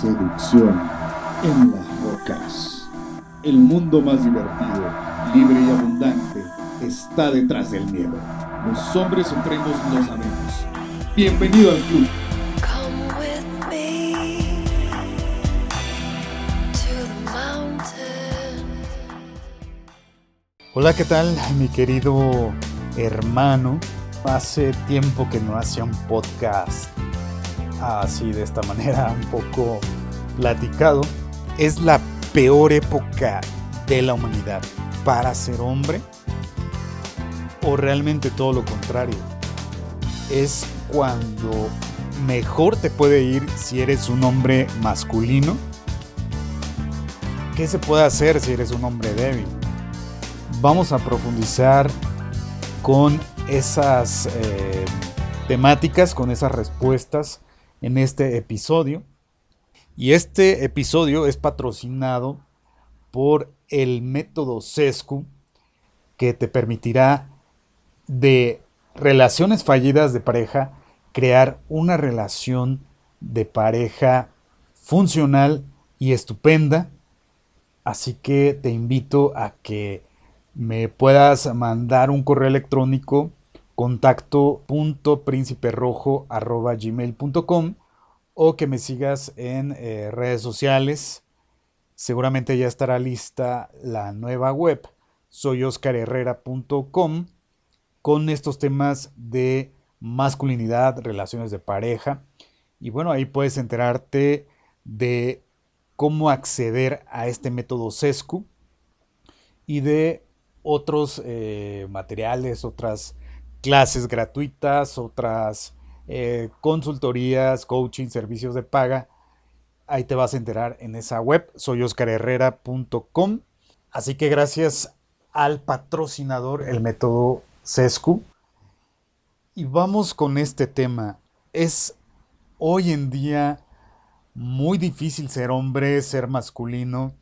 seducción en las rocas. El mundo más divertido, libre y abundante está detrás del miedo. Los hombres supremos lo sabemos. Bienvenido al club. Come with me to the mountain. Hola, ¿qué tal, mi querido hermano? Hace tiempo que no hacía un podcast así de esta manera, un poco platicado. Es la peor época de la humanidad para ser hombre o realmente todo lo contrario. Es cuando mejor te puede ir si eres un hombre masculino. ¿Qué se puede hacer si eres un hombre débil? Vamos a profundizar con esas eh, temáticas, con esas respuestas en este episodio. Y este episodio es patrocinado por el método SESCU que te permitirá de relaciones fallidas de pareja crear una relación de pareja funcional y estupenda. Así que te invito a que me puedas mandar un correo electrónico contacto.principerrojo.gmail.com o que me sigas en eh, redes sociales. Seguramente ya estará lista la nueva web soyoscarherrera.com con estos temas de masculinidad, relaciones de pareja. Y bueno, ahí puedes enterarte de cómo acceder a este método SESCU y de otros eh, materiales, otras clases gratuitas, otras eh, consultorías, coaching, servicios de paga. Ahí te vas a enterar en esa web, soyoscarherrera.com. Así que gracias al patrocinador, el método SESCU. Y vamos con este tema. Es hoy en día muy difícil ser hombre, ser masculino.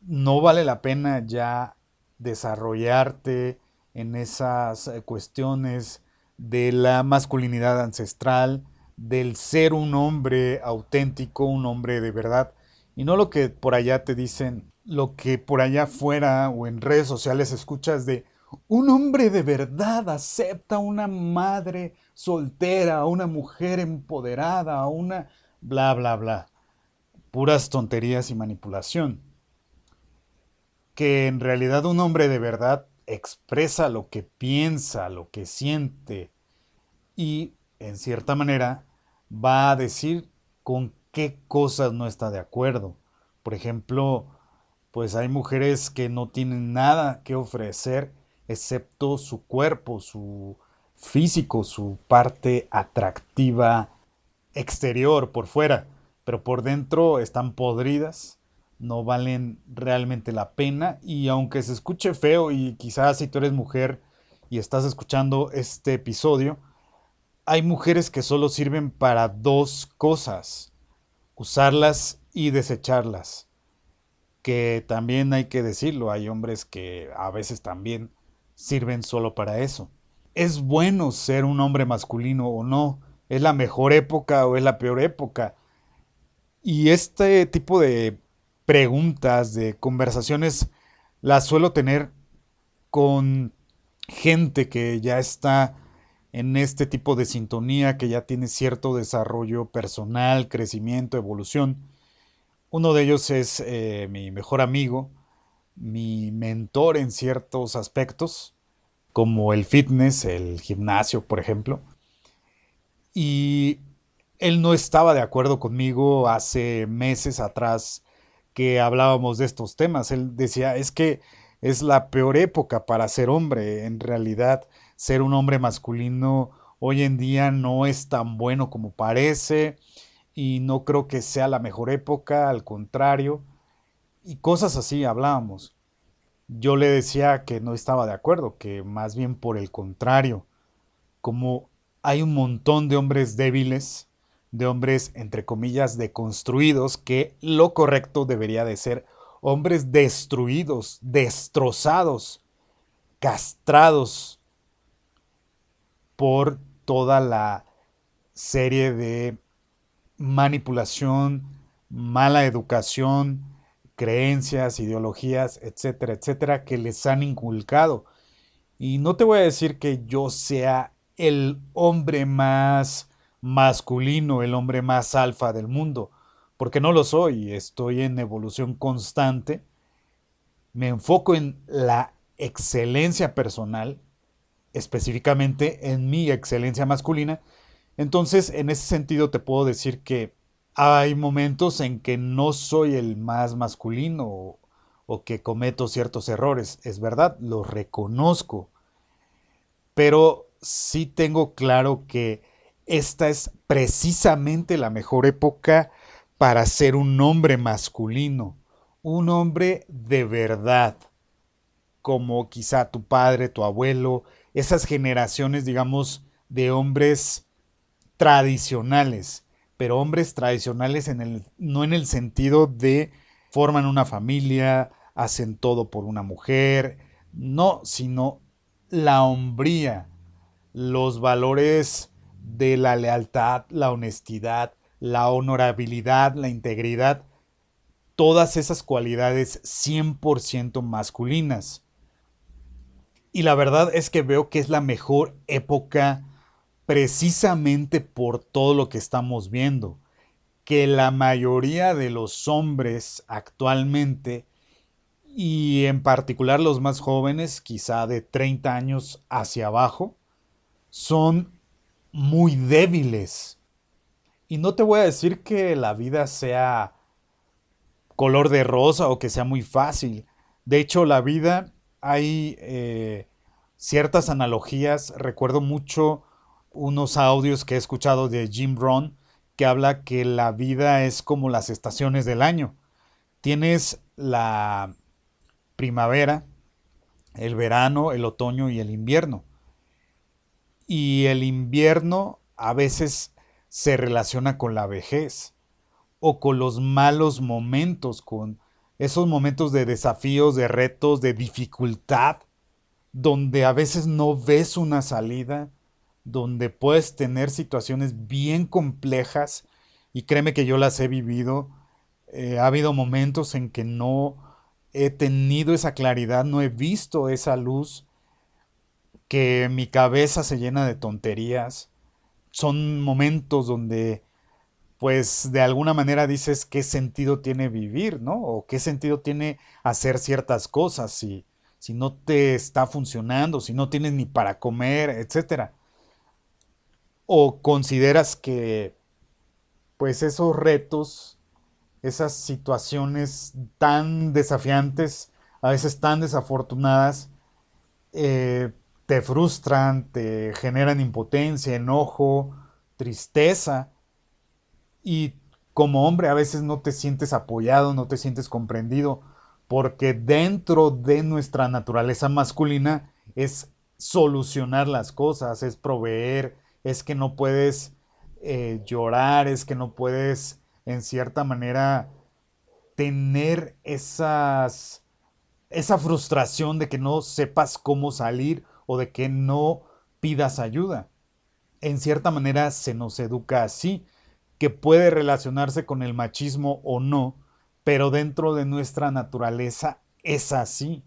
No vale la pena ya desarrollarte en esas eh, cuestiones de la masculinidad ancestral, del ser un hombre auténtico, un hombre de verdad, y no lo que por allá te dicen, lo que por allá afuera o en redes sociales escuchas de un hombre de verdad acepta a una madre soltera, una mujer empoderada, una bla, bla, bla. Puras tonterías y manipulación. Que en realidad un hombre de verdad expresa lo que piensa, lo que siente y en cierta manera va a decir con qué cosas no está de acuerdo. Por ejemplo, pues hay mujeres que no tienen nada que ofrecer excepto su cuerpo, su físico, su parte atractiva exterior por fuera, pero por dentro están podridas no valen realmente la pena y aunque se escuche feo y quizás si tú eres mujer y estás escuchando este episodio, hay mujeres que solo sirven para dos cosas, usarlas y desecharlas. Que también hay que decirlo, hay hombres que a veces también sirven solo para eso. ¿Es bueno ser un hombre masculino o no? ¿Es la mejor época o es la peor época? Y este tipo de preguntas, de conversaciones, las suelo tener con gente que ya está en este tipo de sintonía, que ya tiene cierto desarrollo personal, crecimiento, evolución. Uno de ellos es eh, mi mejor amigo, mi mentor en ciertos aspectos, como el fitness, el gimnasio, por ejemplo. Y él no estaba de acuerdo conmigo hace meses atrás que hablábamos de estos temas. Él decía, es que es la peor época para ser hombre. En realidad, ser un hombre masculino hoy en día no es tan bueno como parece y no creo que sea la mejor época, al contrario. Y cosas así hablábamos. Yo le decía que no estaba de acuerdo, que más bien por el contrario, como hay un montón de hombres débiles, de hombres, entre comillas, deconstruidos, que lo correcto debería de ser hombres destruidos, destrozados, castrados por toda la serie de manipulación, mala educación, creencias, ideologías, etcétera, etcétera, que les han inculcado. Y no te voy a decir que yo sea el hombre más masculino, el hombre más alfa del mundo, porque no lo soy, estoy en evolución constante, me enfoco en la excelencia personal, específicamente en mi excelencia masculina, entonces en ese sentido te puedo decir que hay momentos en que no soy el más masculino o, que cometo ciertos errores, es verdad, los reconozco, pero sí tengo claro que esta es precisamente la mejor época para ser un hombre masculino, un hombre de verdad, como quizá tu padre, tu abuelo, esas generaciones, digamos, de hombres tradicionales, pero hombres tradicionales en el, no en el sentido de forman una familia, hacen todo por una mujer, no, sino la hombría, los valores de la lealtad, la honestidad, la honorabilidad, la integridad, todas esas cualidades 100% masculinas. Y la verdad es que veo que es la mejor época precisamente por todo lo que estamos viendo, que la mayoría de los hombres actualmente, y en particular los más jóvenes, quizá de 30 años hacia abajo, son muy débiles. Y no te voy a decir que la vida sea color de rosa o que sea muy fácil. De hecho, la vida hay eh, ciertas analogías. Recuerdo mucho unos audios que he escuchado de Jim Brown que habla que la vida es como las estaciones del año. Tienes la primavera, el verano, el otoño y el invierno y el invierno a veces se relaciona con la vejez o con los malos momentos, con esos momentos de desafíos, de retos, de dificultad, donde a veces no ves una salida, donde puedes tener situaciones bien complejas y créeme que yo las he vivido. Eh, ha habido momentos en que no he tenido esa claridad, no he visto esa luz que mi cabeza se llena de tonterías. Son momentos donde, pues, de alguna manera dices qué sentido tiene vivir, ¿no? O qué sentido tiene hacer ciertas cosas si, si no te está funcionando, si no tienes ni para comer, etcétera. O consideras que, pues, esos retos, esas situaciones tan desafiantes, a veces tan desafortunadas, eh, te frustran, te generan impotencia, enojo, tristeza. Y como hombre a veces no te sientes apoyado, no te sientes comprendido, porque dentro de nuestra naturaleza masculina es solucionar las cosas, es proveer, es que no puedes eh, llorar, es que no puedes en cierta manera tener esas, esa frustración de que no sepas cómo salir o de que no pidas ayuda. En cierta manera se nos educa así, que puede relacionarse con el machismo o no, pero dentro de nuestra naturaleza es así,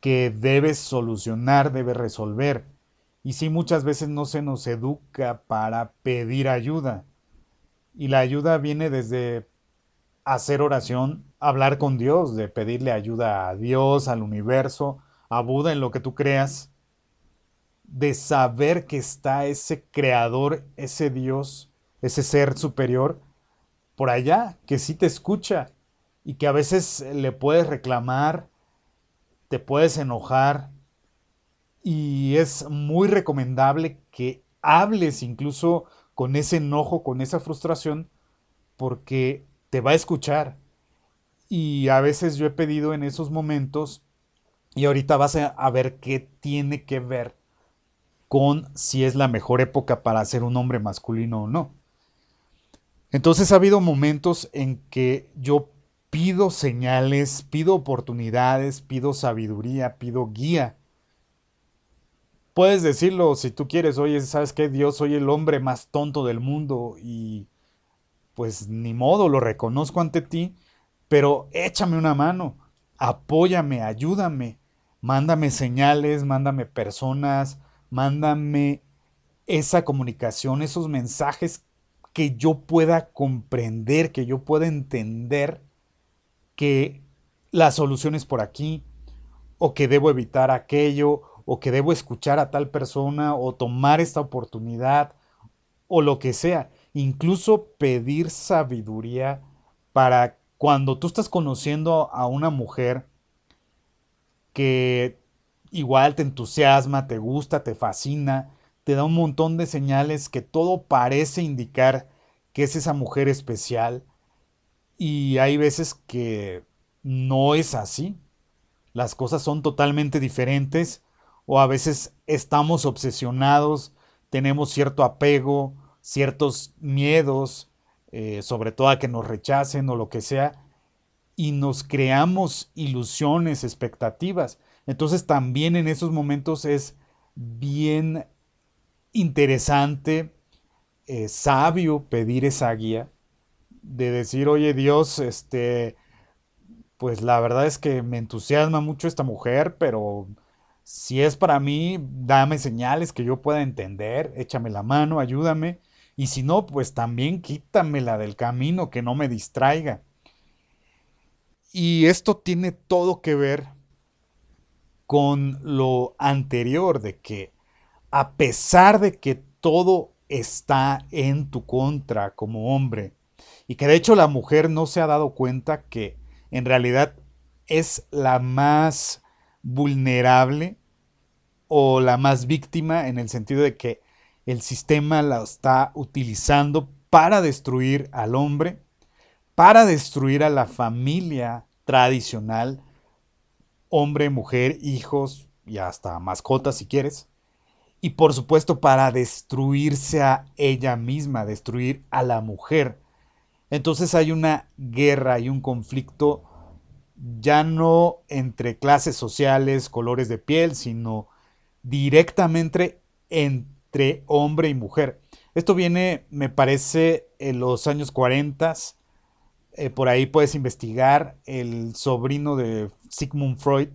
que debes solucionar, debes resolver. Y sí, muchas veces no se nos educa para pedir ayuda. Y la ayuda viene desde hacer oración, hablar con Dios, de pedirle ayuda a Dios, al universo, a Buda, en lo que tú creas, de saber que está ese creador, ese Dios, ese ser superior por allá, que sí te escucha y que a veces le puedes reclamar, te puedes enojar y es muy recomendable que hables incluso con ese enojo, con esa frustración, porque te va a escuchar. Y a veces yo he pedido en esos momentos, y ahorita vas a, ver qué tiene que ver con si es la mejor época para ser un hombre masculino o no. Entonces ha habido momentos en que yo pido señales, pido oportunidades, pido sabiduría, pido guía. Puedes decirlo si tú quieres, oye, ¿sabes qué? Dios, soy el hombre más tonto del mundo y pues ni modo, lo reconozco ante ti, pero échame una mano, apóyame, ayúdame, mándame señales, mándame personas, mándame esa comunicación, esos mensajes que yo pueda comprender, que yo pueda entender que la solución es por aquí, o que debo evitar aquello, o que debo escuchar a tal persona, o tomar esta oportunidad, o lo que sea. Incluso pedir sabiduría para cuando tú estás conociendo a una mujer que igual te entusiasma, te gusta, te fascina, te da un montón de señales que todo parece indicar que es esa mujer especial y hay veces que no es así. Las cosas son totalmente diferentes o a veces estamos obsesionados, tenemos cierto apego, ciertos miedos, eh, sobre todo a que nos rechacen o lo que sea, y nos creamos ilusiones, expectativas. Entonces también en esos momentos es bien interesante, eh, sabio pedir esa guía de decir, oye Dios, este, pues la verdad es que me entusiasma mucho esta mujer, pero si es para mí, dame señales que yo pueda entender, échame la mano, ayúdame, y si no, pues también quítamela del camino, que no me distraiga. Y esto tiene todo que ver con lo anterior de que a pesar de que todo está en tu contra como hombre, y que de hecho la mujer no se ha dado cuenta que en realidad es la más vulnerable o la más víctima en el sentido de que el sistema la está utilizando para destruir al hombre, para destruir a la familia tradicional, hombre, mujer, hijos y hasta mascotas si quieres. Y por supuesto para destruirse a ella misma, destruir a la mujer. Entonces hay una guerra y un conflicto ya no entre clases sociales, colores de piel, sino directamente entre hombre y mujer. Esto viene, me parece, en los años 40. Eh, por ahí puedes investigar. El sobrino de Sigmund Freud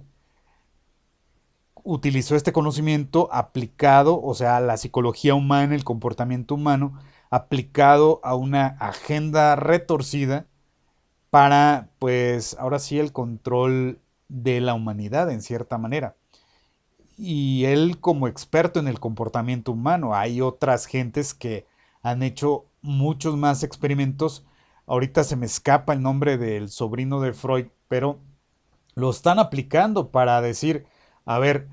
utilizó este conocimiento aplicado, o sea, la psicología humana, el comportamiento humano, aplicado a una agenda retorcida para, pues, ahora sí, el control de la humanidad, en cierta manera. Y él como experto en el comportamiento humano, hay otras gentes que han hecho muchos más experimentos. Ahorita se me escapa el nombre del sobrino de Freud, pero lo están aplicando para decir, a ver,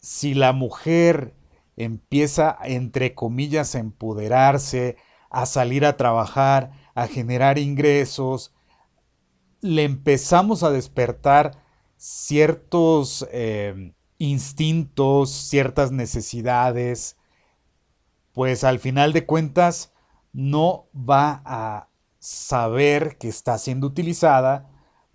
si la mujer empieza, entre comillas, a empoderarse, a salir a trabajar, a generar ingresos, le empezamos a despertar ciertos eh, instintos, ciertas necesidades, pues al final de cuentas no va a saber que está siendo utilizada,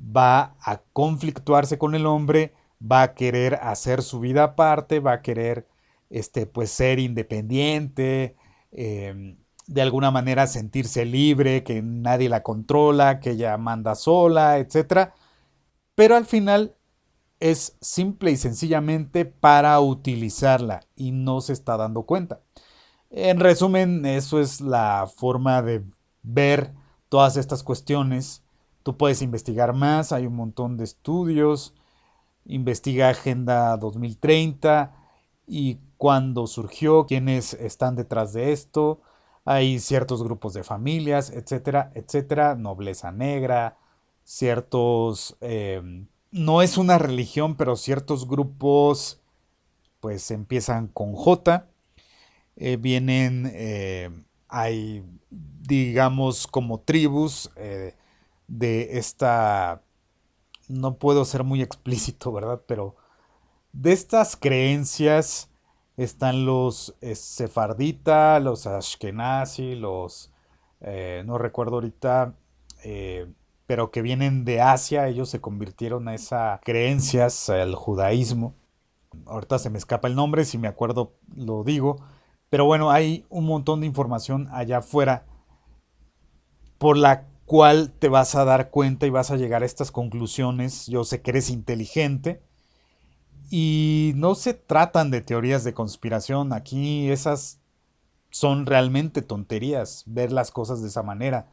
va a conflictuarse con el hombre, va a querer hacer su vida aparte, va a querer este, pues, ser independiente, em, de alguna manera sentirse libre, que nadie la controla, que ella manda sola, etc. Pero al final es simple y sencillamente para utilizarla y no se está dando cuenta. En resumen, eso es la forma de ver todas estas cuestiones. Tú puedes investigar más, hay un montón de estudios, investiga Agenda 2030 y cuándo surgió, quiénes están detrás de esto. Hay ciertos grupos de familias, etcétera, etcétera, nobleza negra, ciertos, em, no es una religión, pero ciertos grupos pues empiezan con J, eh, vienen, eh, hay digamos como tribus eh, de esta no puedo ser muy explícito, ¿verdad? Pero de estas creencias están los eh, sefardita, los ashkenazi, los, eh, no recuerdo ahorita, eh, pero que vienen de Asia, ellos se convirtieron a esas creencias, al judaísmo. Ahorita se me escapa el nombre, si me acuerdo lo digo, pero bueno, hay un montón de información allá afuera por la cual te vas a dar cuenta y vas a llegar a estas conclusiones. Yo sé que eres inteligente. Y no se tratan de teorías de conspiración. Aquí esas son realmente tonterías ver las cosas de esa manera.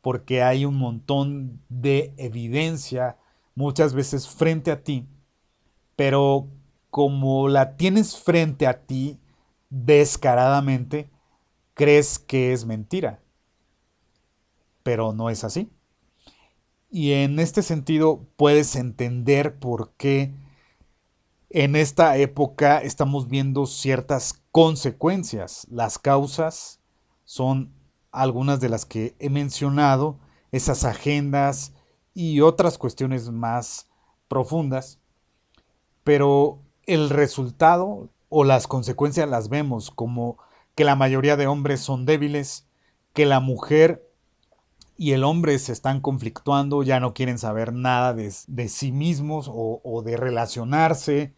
Porque hay un montón de evidencia muchas veces frente a ti. Pero como la tienes frente a ti descaradamente, crees que es mentira pero no es así. Y en este sentido puedes entender por qué en esta época estamos viendo ciertas consecuencias. Las causas son algunas de las que he mencionado, esas agendas y otras cuestiones más profundas, pero el resultado o las consecuencias las vemos como que la mayoría de hombres son débiles, que la mujer y el hombre se están conflictuando, ya no quieren saber nada de, sí mismos o, o de relacionarse.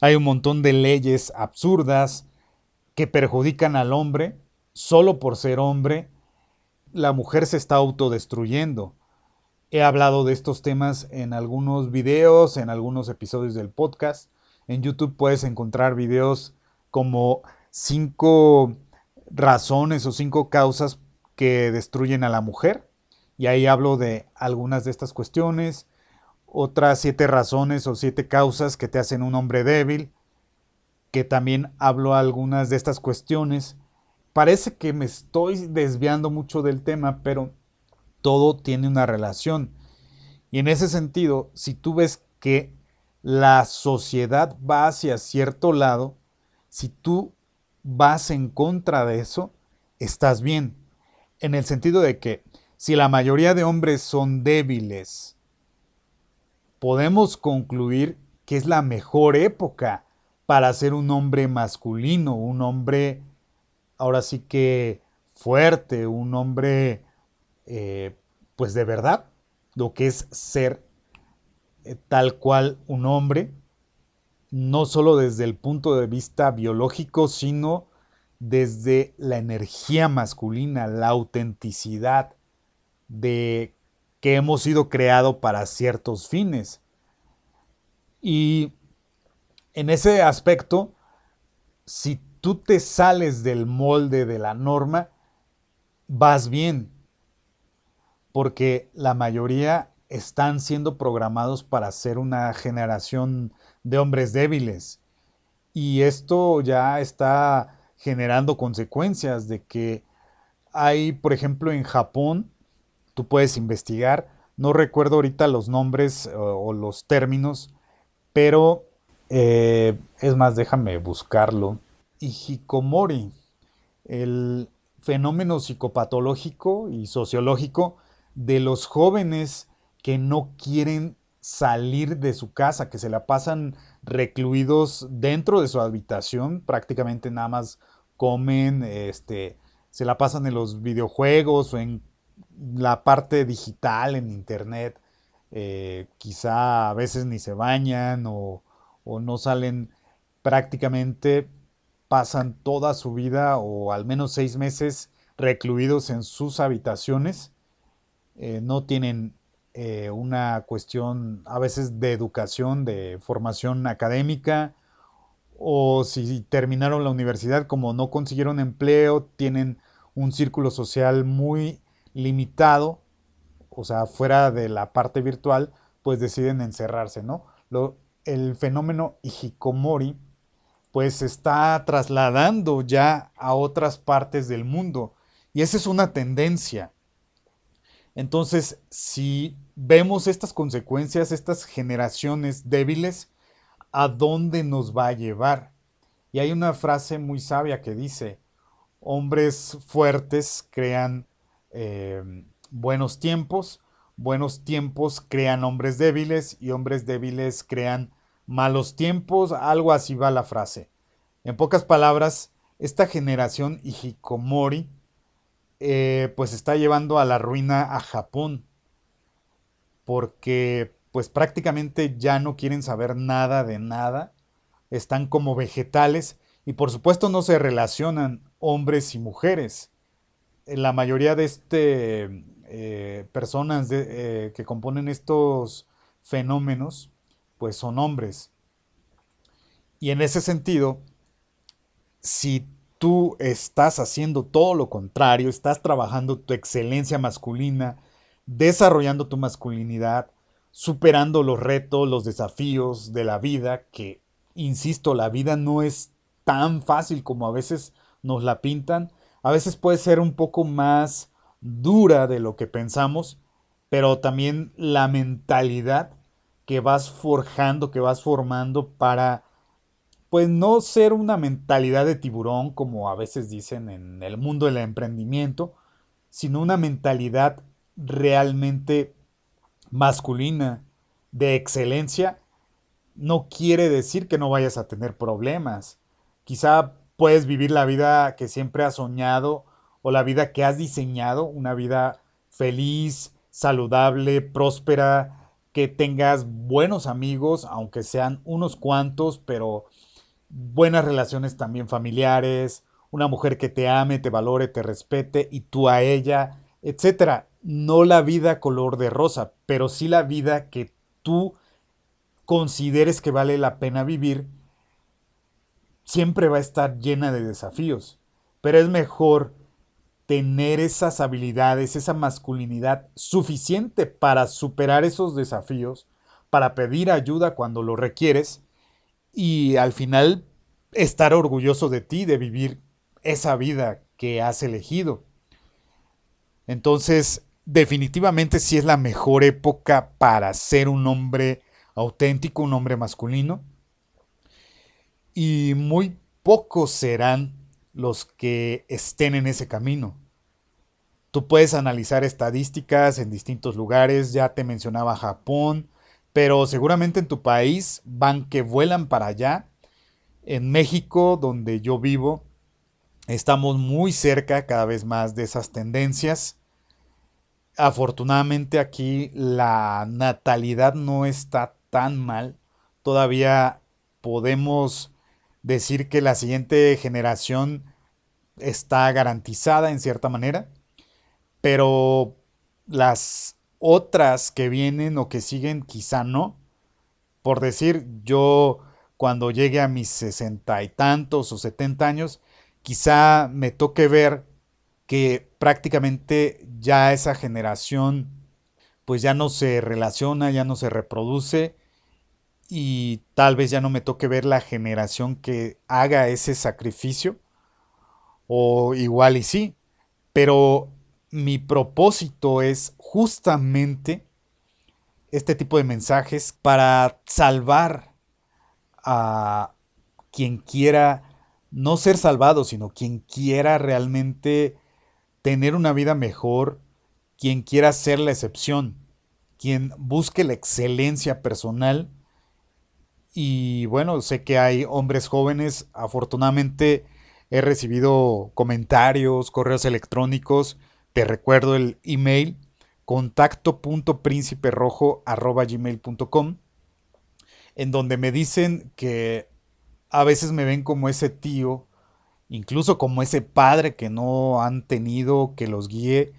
Hay un montón de leyes absurdas que perjudican al hombre solo por ser hombre. La mujer se está autodestruyendo. He hablado de estos temas en algunos videos, en algunos episodios del podcast. En YouTube puedes encontrar videos como cinco razones o cinco causas que destruyen a la mujer. Y ahí hablo de algunas de estas cuestiones, otras siete razones o siete causas que te hacen un hombre débil, que también hablo algunas de estas cuestiones. Parece que me estoy desviando mucho del tema, pero todo tiene una relación. Y en ese sentido, si tú ves que la sociedad va hacia cierto lado, si tú vas en contra de eso, estás bien en el sentido de que si la mayoría de hombres son débiles, podemos concluir que es la mejor época para ser un hombre masculino, un hombre ahora sí que fuerte, un hombre eh, pues de verdad, lo que es ser eh, tal cual un hombre, no solo desde el punto de vista biológico, sino desde la energía masculina, la autenticidad de que hemos sido creados para ciertos fines. Y en ese aspecto, si tú te sales del molde de la norma, vas bien, porque la mayoría están siendo programados para ser una generación de hombres débiles. Y esto ya está generando consecuencias de que hay, por ejemplo, en Japón, tú puedes investigar, no recuerdo ahorita los nombres o, los términos, pero eh, es más, déjame buscarlo. Hikikomori, el fenómeno psicopatológico y sociológico de los jóvenes que no quieren salir de su casa, que se la pasan recluidos dentro de su habitación, prácticamente nada más comen, este, se la pasan en los videojuegos o en la parte digital, en internet. Eh, quizá a veces ni se bañan o, no salen prácticamente, pasan toda su vida o al menos seis meses recluidos en sus habitaciones. Eh, no tienen eh, una cuestión a veces de educación, de formación académica, o si terminaron la universidad, como no consiguieron empleo, tienen un círculo social muy limitado, o sea, fuera de la parte virtual, pues deciden encerrarse, ¿no? Lo, el fenómeno hikikomori, pues se está trasladando ya a otras partes del mundo, y esa es una tendencia. Entonces, si vemos estas consecuencias, estas generaciones débiles, a dónde nos va a llevar. Y hay una frase muy sabia que dice, hombres fuertes crean eh, buenos tiempos, buenos tiempos crean hombres débiles y hombres débiles crean malos tiempos, algo así va la frase. En pocas palabras, esta generación hikikomori eh, pues está llevando a la ruina a Japón porque pues prácticamente ya no quieren saber nada de nada, están como vegetales y por supuesto no se relacionan hombres y mujeres. La mayoría de este eh, personas eh, que componen estos fenómenos, pues son hombres. Y en ese sentido, si tú estás haciendo todo lo contrario, estás trabajando tu excelencia masculina, desarrollando tu masculinidad, superando los retos, los desafíos de la vida, que, insisto, la vida no es tan fácil como a veces nos la pintan, a veces puede ser un poco más dura de lo que pensamos, pero también la mentalidad que vas forjando, que vas formando para pues no ser una mentalidad de tiburón, como a veces dicen en el mundo del emprendimiento, sino una mentalidad realmente masculina, de excelencia, no quiere decir que no vayas a tener problemas. Quizá puedes vivir la vida que siempre has soñado o la vida que has diseñado, una vida feliz, saludable, próspera, que tengas buenos amigos, aunque sean unos cuantos, pero buenas relaciones también familiares, una mujer que te ame, te valore, te respete y tú a ella, etcétera. No la vida color de rosa, pero sí la vida que tú consideres que vale la pena vivir, siempre va a estar llena de desafíos. Pero es mejor tener esas habilidades, esa masculinidad suficiente para superar esos desafíos, para pedir ayuda cuando lo requieres y al final estar orgulloso de ti, de vivir esa vida que has elegido. Entonces, definitivamente sí es la mejor época para ser un hombre auténtico, un hombre masculino. Y muy pocos serán los que estén en ese camino. Tú puedes analizar estadísticas en distintos lugares, ya te mencionaba Japón, pero seguramente en tu país van que vuelan para allá. En México, donde yo vivo, estamos muy cerca cada vez más de esas tendencias. Afortunadamente aquí la natalidad no está tan mal. Todavía podemos decir que la siguiente generación está garantizada en cierta manera, pero las otras que vienen o que siguen quizá no. Por decir, yo cuando llegue a mis sesenta y tantos o setenta años, quizá me toque ver que prácticamente ya esa generación pues ya no se relaciona, ya no se reproduce y tal vez ya no me toque ver la generación que haga ese sacrificio o igual y sí, pero mi propósito es justamente este tipo de mensajes para salvar a quien quiera no ser salvado, sino quien quiera realmente tener una vida mejor, quien quiera ser la excepción, quien busque la excelencia personal. Y bueno, sé que hay hombres jóvenes, afortunadamente he recibido comentarios, correos electrónicos, te recuerdo el email contacto.prínciperojo.gmail.com en donde me dicen que a veces me ven como ese tío, incluso como ese padre que no han tenido, que los guíe,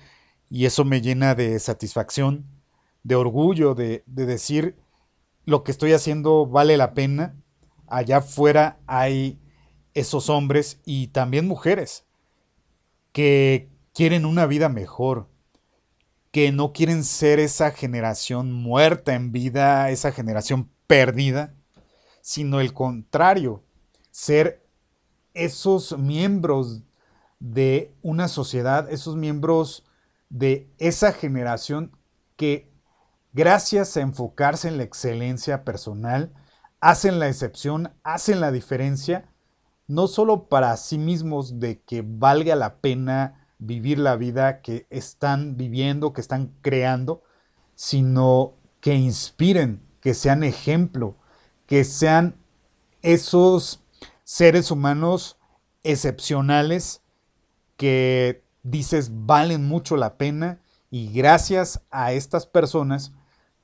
y eso me llena de satisfacción, de orgullo, de, de decir lo que estoy haciendo vale la pena. Allá afuera hay esos hombres y también mujeres que quieren una vida mejor, que no quieren ser esa generación muerta en vida, esa generación perdida, sino el contrario, ser esos miembros de una sociedad, esos miembros de esa generación que gracias a enfocarse en la excelencia personal, hacen la excepción, hacen la diferencia, no solo para sí mismos de que valga la pena vivir la vida que están viviendo, que están creando, sino que inspiren, que sean ejemplo, que sean esos seres humanos excepcionales que dices valen mucho la pena y gracias a estas personas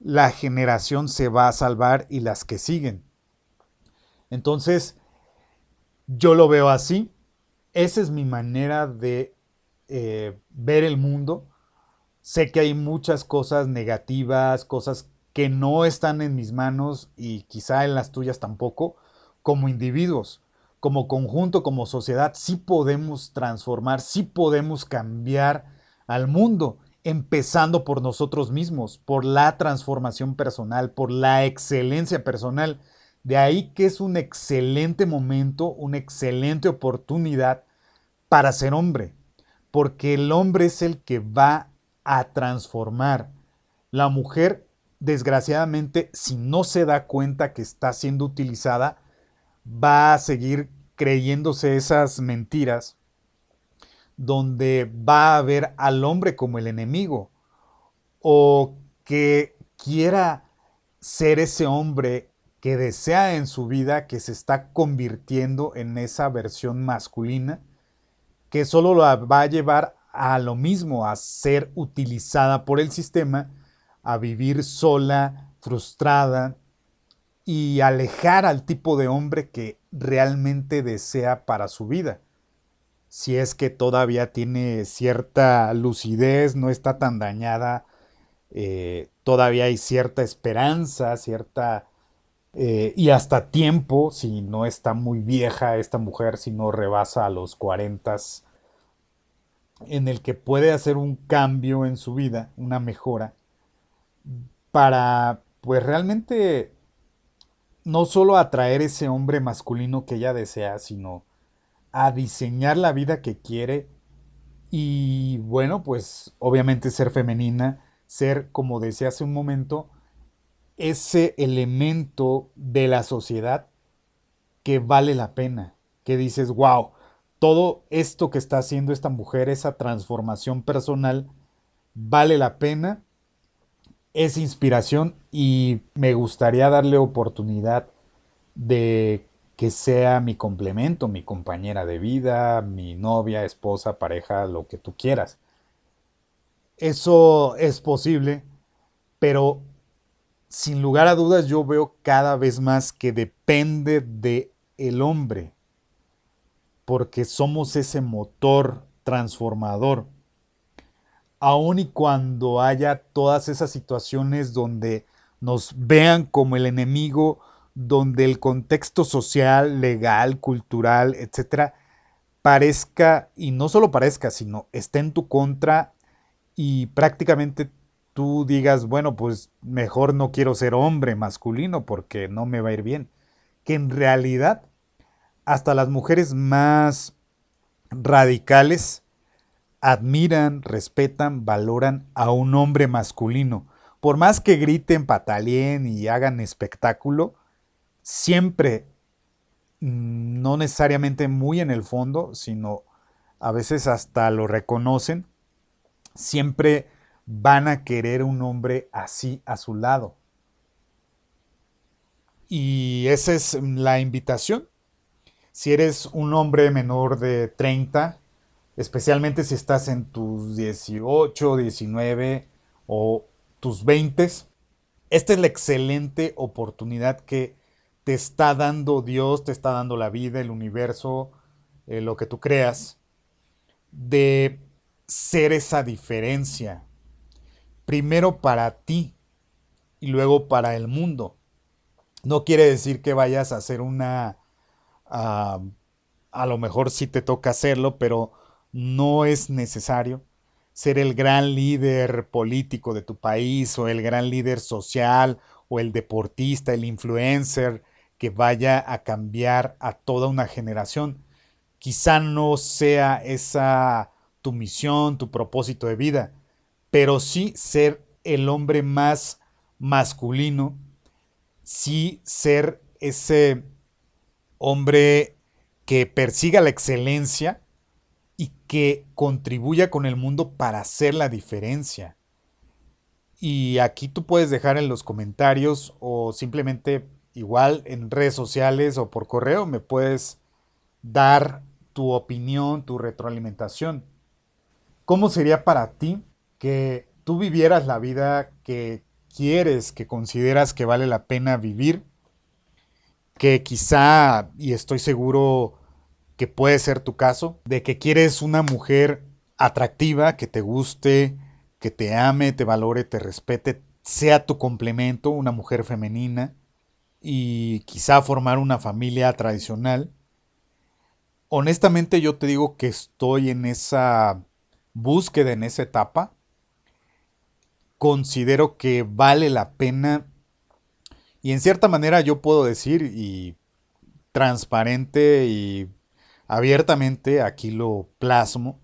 la generación se va a salvar y las que siguen. Entonces, yo lo veo así. Esa es mi manera de eh, ver el mundo. sé que hay muchas cosas negativas, cosas que no están en mis manos y quizá en las tuyas tampoco, como individuos, como conjunto, como sociedad, sí podemos transformar, sí podemos cambiar al mundo, empezando por nosotros mismos, por la transformación personal, por la excelencia personal. De ahí que es un excelente momento, una excelente oportunidad para ser hombre, porque el hombre es el que va a transformar. La mujer, desgraciadamente, si no se da cuenta que está siendo utilizada, va a seguir creyéndose esas mentiras donde va a ver al hombre como el enemigo o que quiera ser ese hombre que desea en su vida que se está convirtiendo en esa versión masculina que solo la va a llevar a lo mismo, a ser utilizada por el sistema, a vivir sola, frustrada y alejar al tipo de hombre que realmente desea para su vida. Si es que todavía tiene cierta lucidez, no está tan dañada, eh, todavía hay cierta esperanza, cierta... Eh, y hasta tiempo, si no está muy vieja esta mujer, si no rebasa a los 40 en el que puede hacer un cambio en su vida, una mejora, para pues realmente no solo atraer ese hombre masculino que ella desea, sino a diseñar la vida que quiere y bueno, pues obviamente ser femenina, ser, como decía hace un momento, ese elemento de la sociedad que vale la pena, que dices, wow, todo esto que está haciendo esta mujer, esa transformación personal, vale la pena, es inspiración y me gustaría darle oportunidad de que sea mi complemento, mi compañera de vida, mi novia, esposa, pareja, lo que tú quieras. Eso es posible, pero sin lugar a dudas yo veo cada vez más que depende de el hombre porque somos ese motor transformador. Aun y cuando haya todas esas situaciones donde nos vean como el enemigo, donde el contexto social, legal, cultural, etcétera, parezca, y no solo parezca, sino esté en tu contra y prácticamente tú digas, bueno, pues mejor no quiero ser hombre masculino porque no me va a ir bien. Que en realidad hasta las mujeres más radicales admiran, respetan, valoran a un hombre masculino. Por más que griten, patalien y hagan espectáculo, siempre, mm, no necesariamente muy en el fondo, sino a veces hasta lo reconocen, siempre van a querer un hombre así a su lado. Y esa es la invitación si eres un hombre menor de 30, especialmente si estás en tus 18, 19 o tus 20, esta es la excelente oportunidad que te está dando Dios, te está dando la vida, el universo, eh, lo que tú creas, de ser esa diferencia. Primero para ti y luego para el mundo. No quiere decir que vayas a hacer una a lo mejor sí te toca hacerlo, pero no es necesario ser el gran líder político de tu país o el gran líder social o el deportista, el influencer que vaya a cambiar a toda una generación. Quizá no sea esa tu misión, tu propósito de vida, pero sí ser el hombre más masculino, sí ser ese hombre que persiga la excelencia y que contribuya con el mundo para hacer la diferencia. Y aquí tú puedes dejar en los comentarios o simplemente igual en redes sociales o por correo me puedes dar tu opinión, tu retroalimentación. ¿Cómo sería para ti que tú vivieras la vida que quieres, que consideras que vale la pena vivir que quizá, y estoy seguro que puede ser tu caso, de que quieres una mujer atractiva, que te guste, que te ame, te valore, te respete, sea tu complemento, una mujer femenina, y quizá formar una familia tradicional. Honestamente yo te digo que estoy en esa búsqueda, en esa etapa. Considero que vale la pena y en cierta manera yo puedo decir y transparente y abiertamente aquí lo plasmo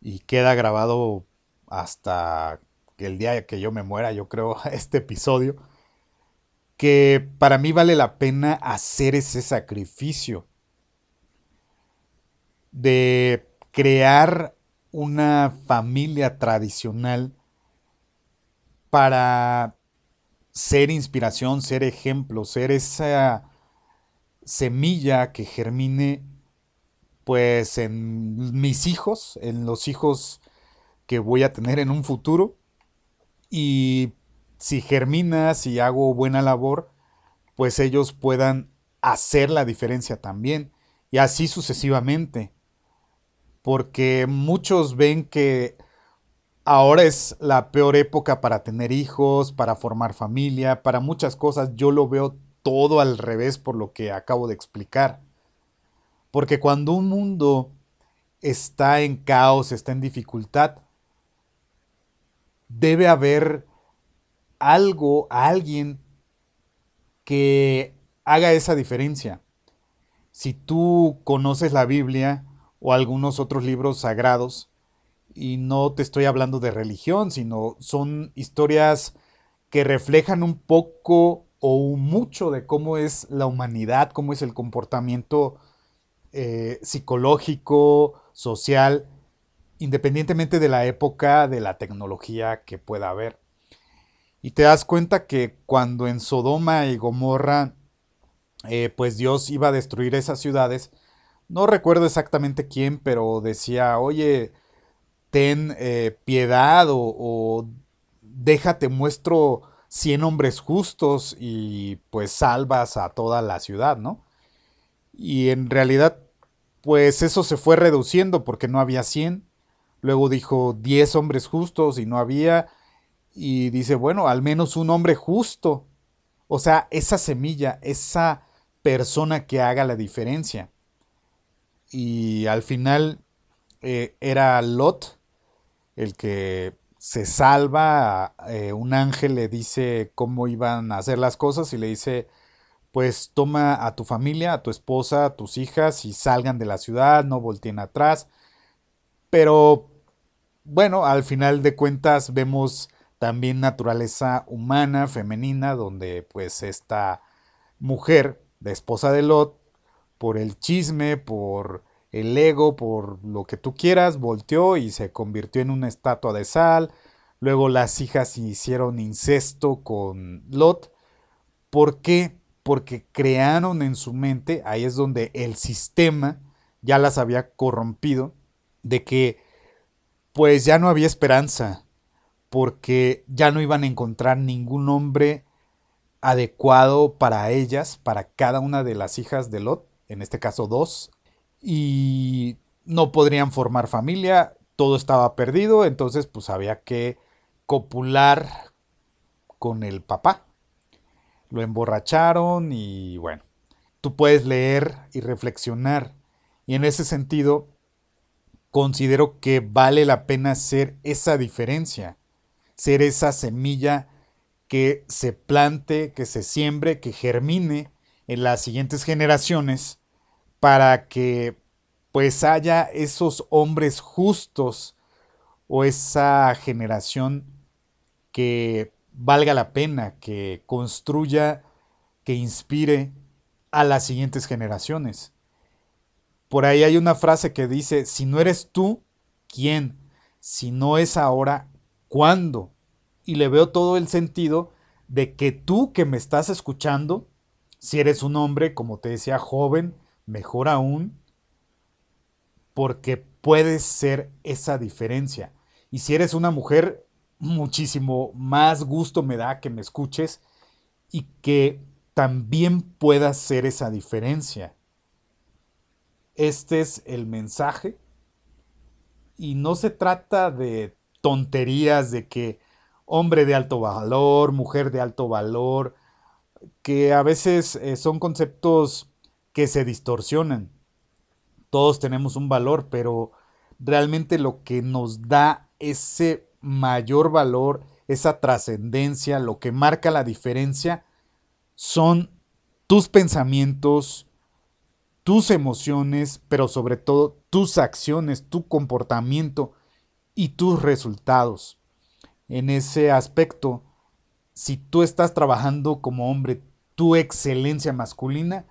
y queda grabado hasta el día que yo me muera, yo creo, este episodio que para mí vale la pena hacer ese sacrificio de crear una familia tradicional para ser inspiración, ser ejemplo, ser esa semilla que germine pues en mis hijos, en los hijos que voy a tener en un futuro. Y si germina, si hago buena labor, pues ellos puedan hacer la diferencia también. Y así sucesivamente. Porque muchos ven que ahora es la peor época para tener hijos, para formar familia, para muchas cosas. Yo lo veo todo al revés por lo que acabo de explicar. Porque cuando un mundo está en caos, está en dificultad, debe haber algo, a alguien que haga esa diferencia. Si tú conoces la Biblia o algunos otros libros sagrados, y no te estoy hablando de religión, sino son historias que reflejan un poco o mucho de cómo es la humanidad, cómo es el comportamiento eh, psicológico, social, independientemente de la época, de la tecnología que pueda haber. Y te das cuenta que cuando en Sodoma y Gomorra, eh, pues Dios iba a destruir esas ciudades, no recuerdo exactamente quién, pero decía, oye, ten eh, piedad o, o, déjate muestro 100 hombres justos y pues salvas a toda la ciudad, ¿no? Y en realidad, pues eso se fue reduciendo porque no había 100. Luego dijo 10 hombres justos y no había y dice, bueno, al menos un hombre justo. O sea, esa semilla, esa persona que haga la diferencia. Y al final eh, era Lot el que se salva. Eh, un ángel le dice cómo iban a hacer las cosas y le dice, pues toma a tu familia, a tu esposa, a tus hijas y salgan de la ciudad, no volteen atrás. Pero bueno, al final de cuentas vemos también naturaleza humana, femenina, donde pues esta mujer, de esposa de Lot, por el chisme, por el ego, por lo que tú quieras, volteó y se convirtió en una estatua de sal. Luego las hijas hicieron incesto con Lot. ¿Por qué? Porque crearon en su mente, ahí es donde el sistema ya las había corrompido, de que pues ya no había esperanza, porque ya no iban a encontrar ningún hombre adecuado para ellas, para cada una de las hijas de Lot, en este caso dos, y no podrían formar familia, todo estaba perdido, entonces pues había que copular con el papá. Lo emborracharon y bueno, tú puedes leer y reflexionar. Y en ese sentido, considero que vale la pena hacer esa diferencia ser esa semilla que se plante, que se siembre, que germine en las siguientes generaciones para que pues haya esos hombres justos o esa generación que valga la pena, que construya, que inspire a las siguientes generaciones. Por ahí hay una frase que dice, si no eres tú, ¿quién? Si no es ahora, ¿cuándo? y le veo todo el sentido de que tú que me estás escuchando, si eres un hombre, como te decía, joven, mejor aún, porque puedes ser esa diferencia. Y si eres una mujer, muchísimo más gusto me da que me escuches y que también puedas ser esa diferencia. Este es el mensaje y no se trata de tonterías de que hombre de alto valor, mujer de alto valor, que a veces eh, son conceptos que se distorsionan. Todos tenemos un valor, pero realmente lo que nos da ese mayor valor, esa trascendencia, lo que marca la diferencia, son tus pensamientos, tus emociones, pero sobre todo tus acciones, tu comportamiento y tus resultados. En ese aspecto, si tú estás trabajando como hombre tu excelencia masculina,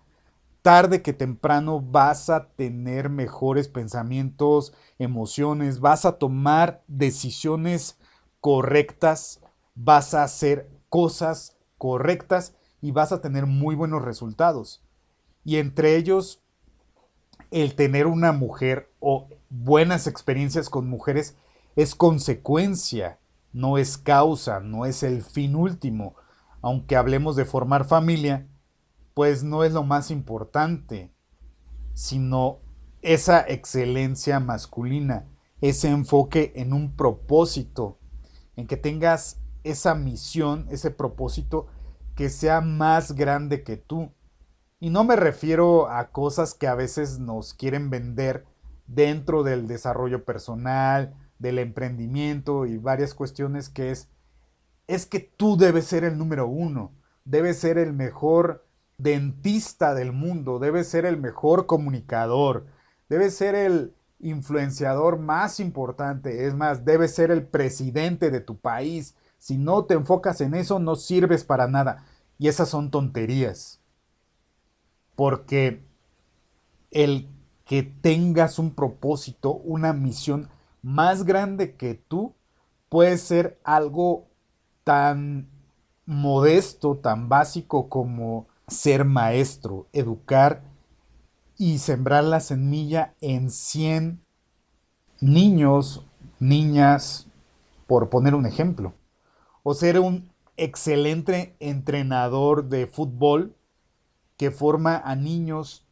tarde que temprano vas a tener mejores pensamientos, emociones, vas a tomar decisiones correctas, vas a hacer cosas correctas y vas a tener muy buenos resultados. Y entre ellos, el tener una mujer o buenas experiencias con mujeres es consecuencia, no es causa, no es el fin último. Aunque hablemos de formar familia, pues no es lo más importante, sino esa excelencia masculina, ese enfoque en un propósito, en que tengas esa misión, ese propósito que sea más grande que tú. Y no me refiero a cosas que a veces nos quieren vender dentro del desarrollo personal, del emprendimiento y varias cuestiones que es, es que tú debes ser el número uno, debes ser el mejor dentista del mundo, debes ser el mejor comunicador, debes ser el influenciador más importante, es más, debes ser el presidente de tu país. Si no te enfocas en eso, no sirves para nada. Y esas son tonterías. Porque el que tengas un propósito, una misión más grande que tú, puede ser algo tan modesto, tan básico como ser maestro, educar y sembrar la semilla en 100 niños, niñas, por poner un ejemplo. O ser un excelente entrenador de fútbol que forma a niños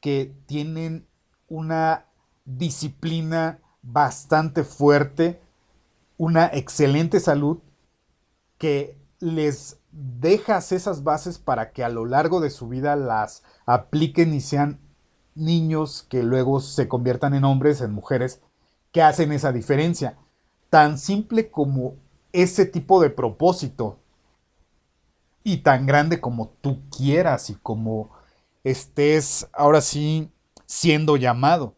que tienen una disciplina bastante fuerte, una excelente salud que les dejas esas bases para que a lo largo de su vida las apliquen y sean niños que luego se conviertan en hombres, en mujeres, que hacen esa diferencia. Tan simple como ese tipo de propósito y tan grande como tú quieras y como estés ahora sí siendo llamado.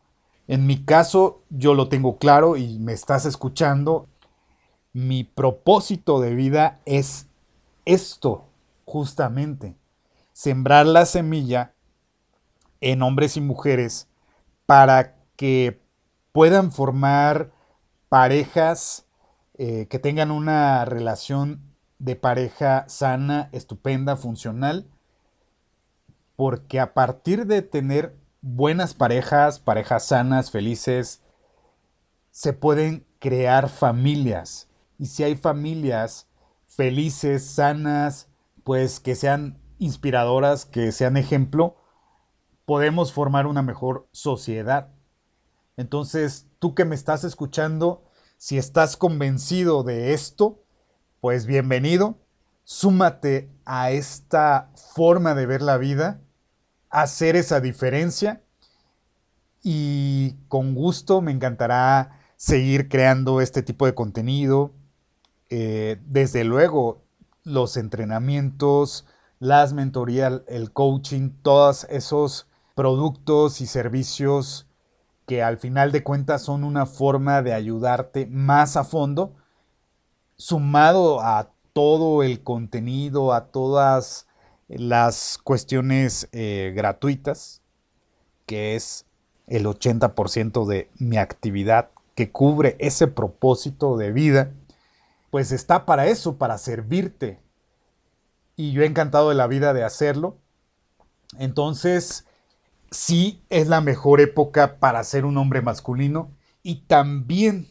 En mi caso, yo lo tengo claro y me estás escuchando. Mi propósito de vida es esto, justamente. Sembrar la semilla en hombres y mujeres para que puedan formar parejas eh, que tengan una relación de pareja sana, estupenda, funcional, porque a partir de tener buenas parejas, parejas sanas, felices, se pueden crear familias. Y si hay familias felices, sanas, pues que sean inspiradoras, que sean ejemplo, podemos formar una mejor sociedad. Entonces, tú que me estás escuchando, si estás convencido de esto, pues bienvenido, súmate a esta forma de ver la vida hacer esa diferencia y con gusto me encantará seguir creando este tipo de contenido. Eh, desde luego, los entrenamientos, las mentorías, el coaching, todos esos productos y servicios que al final de cuentas son una forma de ayudarte más a fondo, sumado a todo el contenido, a todas las cuestiones eh, gratuitas, que es el 80% de mi actividad que cubre ese propósito de vida, pues está para eso, para servirte. Y yo he encantado de la vida de hacerlo. Entonces, sí es la mejor época para ser un hombre masculino y también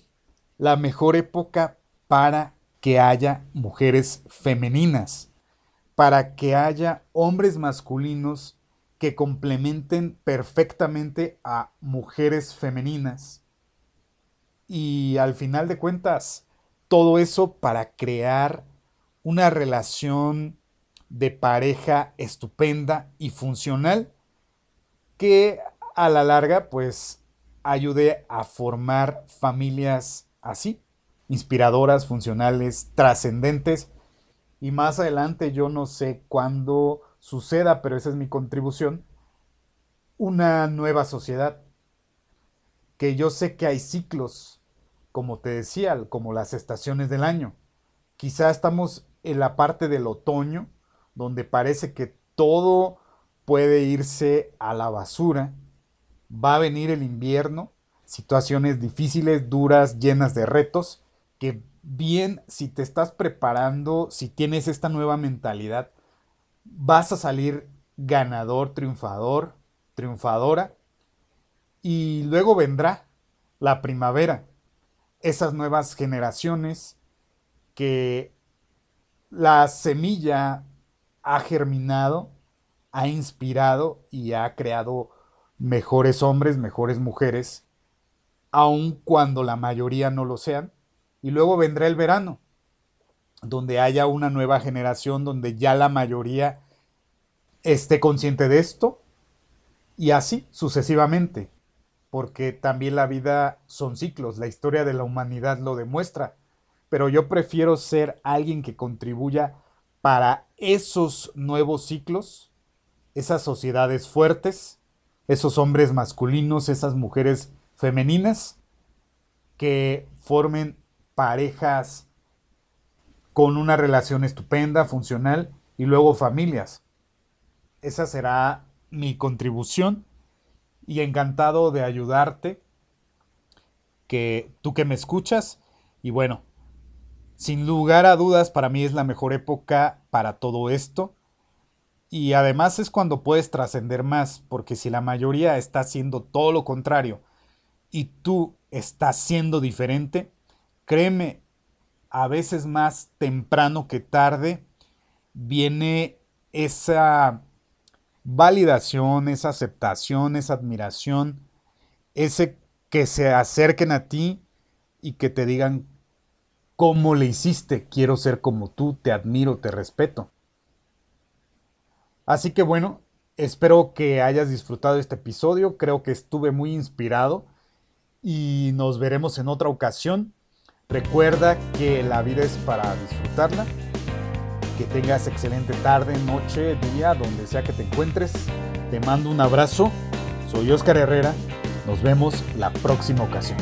la mejor época para que haya mujeres femeninas para que haya hombres masculinos que complementen perfectamente a mujeres femeninas. Y al final de cuentas, todo eso para crear una relación de pareja estupenda y funcional que a la larga pues ayude a formar familias así, inspiradoras, funcionales, trascendentes. Y más adelante yo no sé cuándo suceda, pero esa es mi contribución, una nueva sociedad. Que yo sé que hay ciclos, como te decía, como las estaciones del año. Quizá estamos en la parte del otoño, donde parece que todo puede irse a la basura. Va a venir el invierno, situaciones difíciles, duras, llenas de retos, que bien si te estás preparando, si tienes esta nueva mentalidad, vas a salir ganador, triunfador, triunfadora. Y luego vendrá la primavera, esas nuevas generaciones que la semilla ha germinado, ha inspirado y ha creado mejores hombres, mejores mujeres, aun cuando la mayoría no lo sean. Y luego vendrá el verano, donde haya una nueva generación, donde ya la mayoría esté consciente de esto, y así sucesivamente, porque también la vida son ciclos, la historia de la humanidad lo demuestra, pero yo prefiero ser alguien que contribuya para esos nuevos ciclos, esas sociedades fuertes, esos hombres masculinos, esas mujeres femeninas, que formen parejas con una relación estupenda, funcional, y luego familias. Esa será mi contribución y encantado de ayudarte, que tú que me escuchas, y bueno, sin lugar a dudas, para mí es la mejor época para todo esto. Y además es cuando puedes trascender más, porque si la mayoría está haciendo todo lo contrario y tú estás siendo diferente, créeme, a veces más temprano que tarde viene esa validación, esa aceptación, esa admiración, ese que se acerquen a ti y que te digan ¿Cómo le hiciste? Quiero ser como tú, te admiro, te respeto. Así que bueno, espero que hayas disfrutado este episodio, creo que estuve muy inspirado y nos veremos en otra ocasión. Recuerda que la vida es para disfrutarla, que tengas excelente tarde, noche, día, donde sea que te encuentres. Te mando un abrazo, soy Oscar Herrera, nos vemos la próxima ocasión.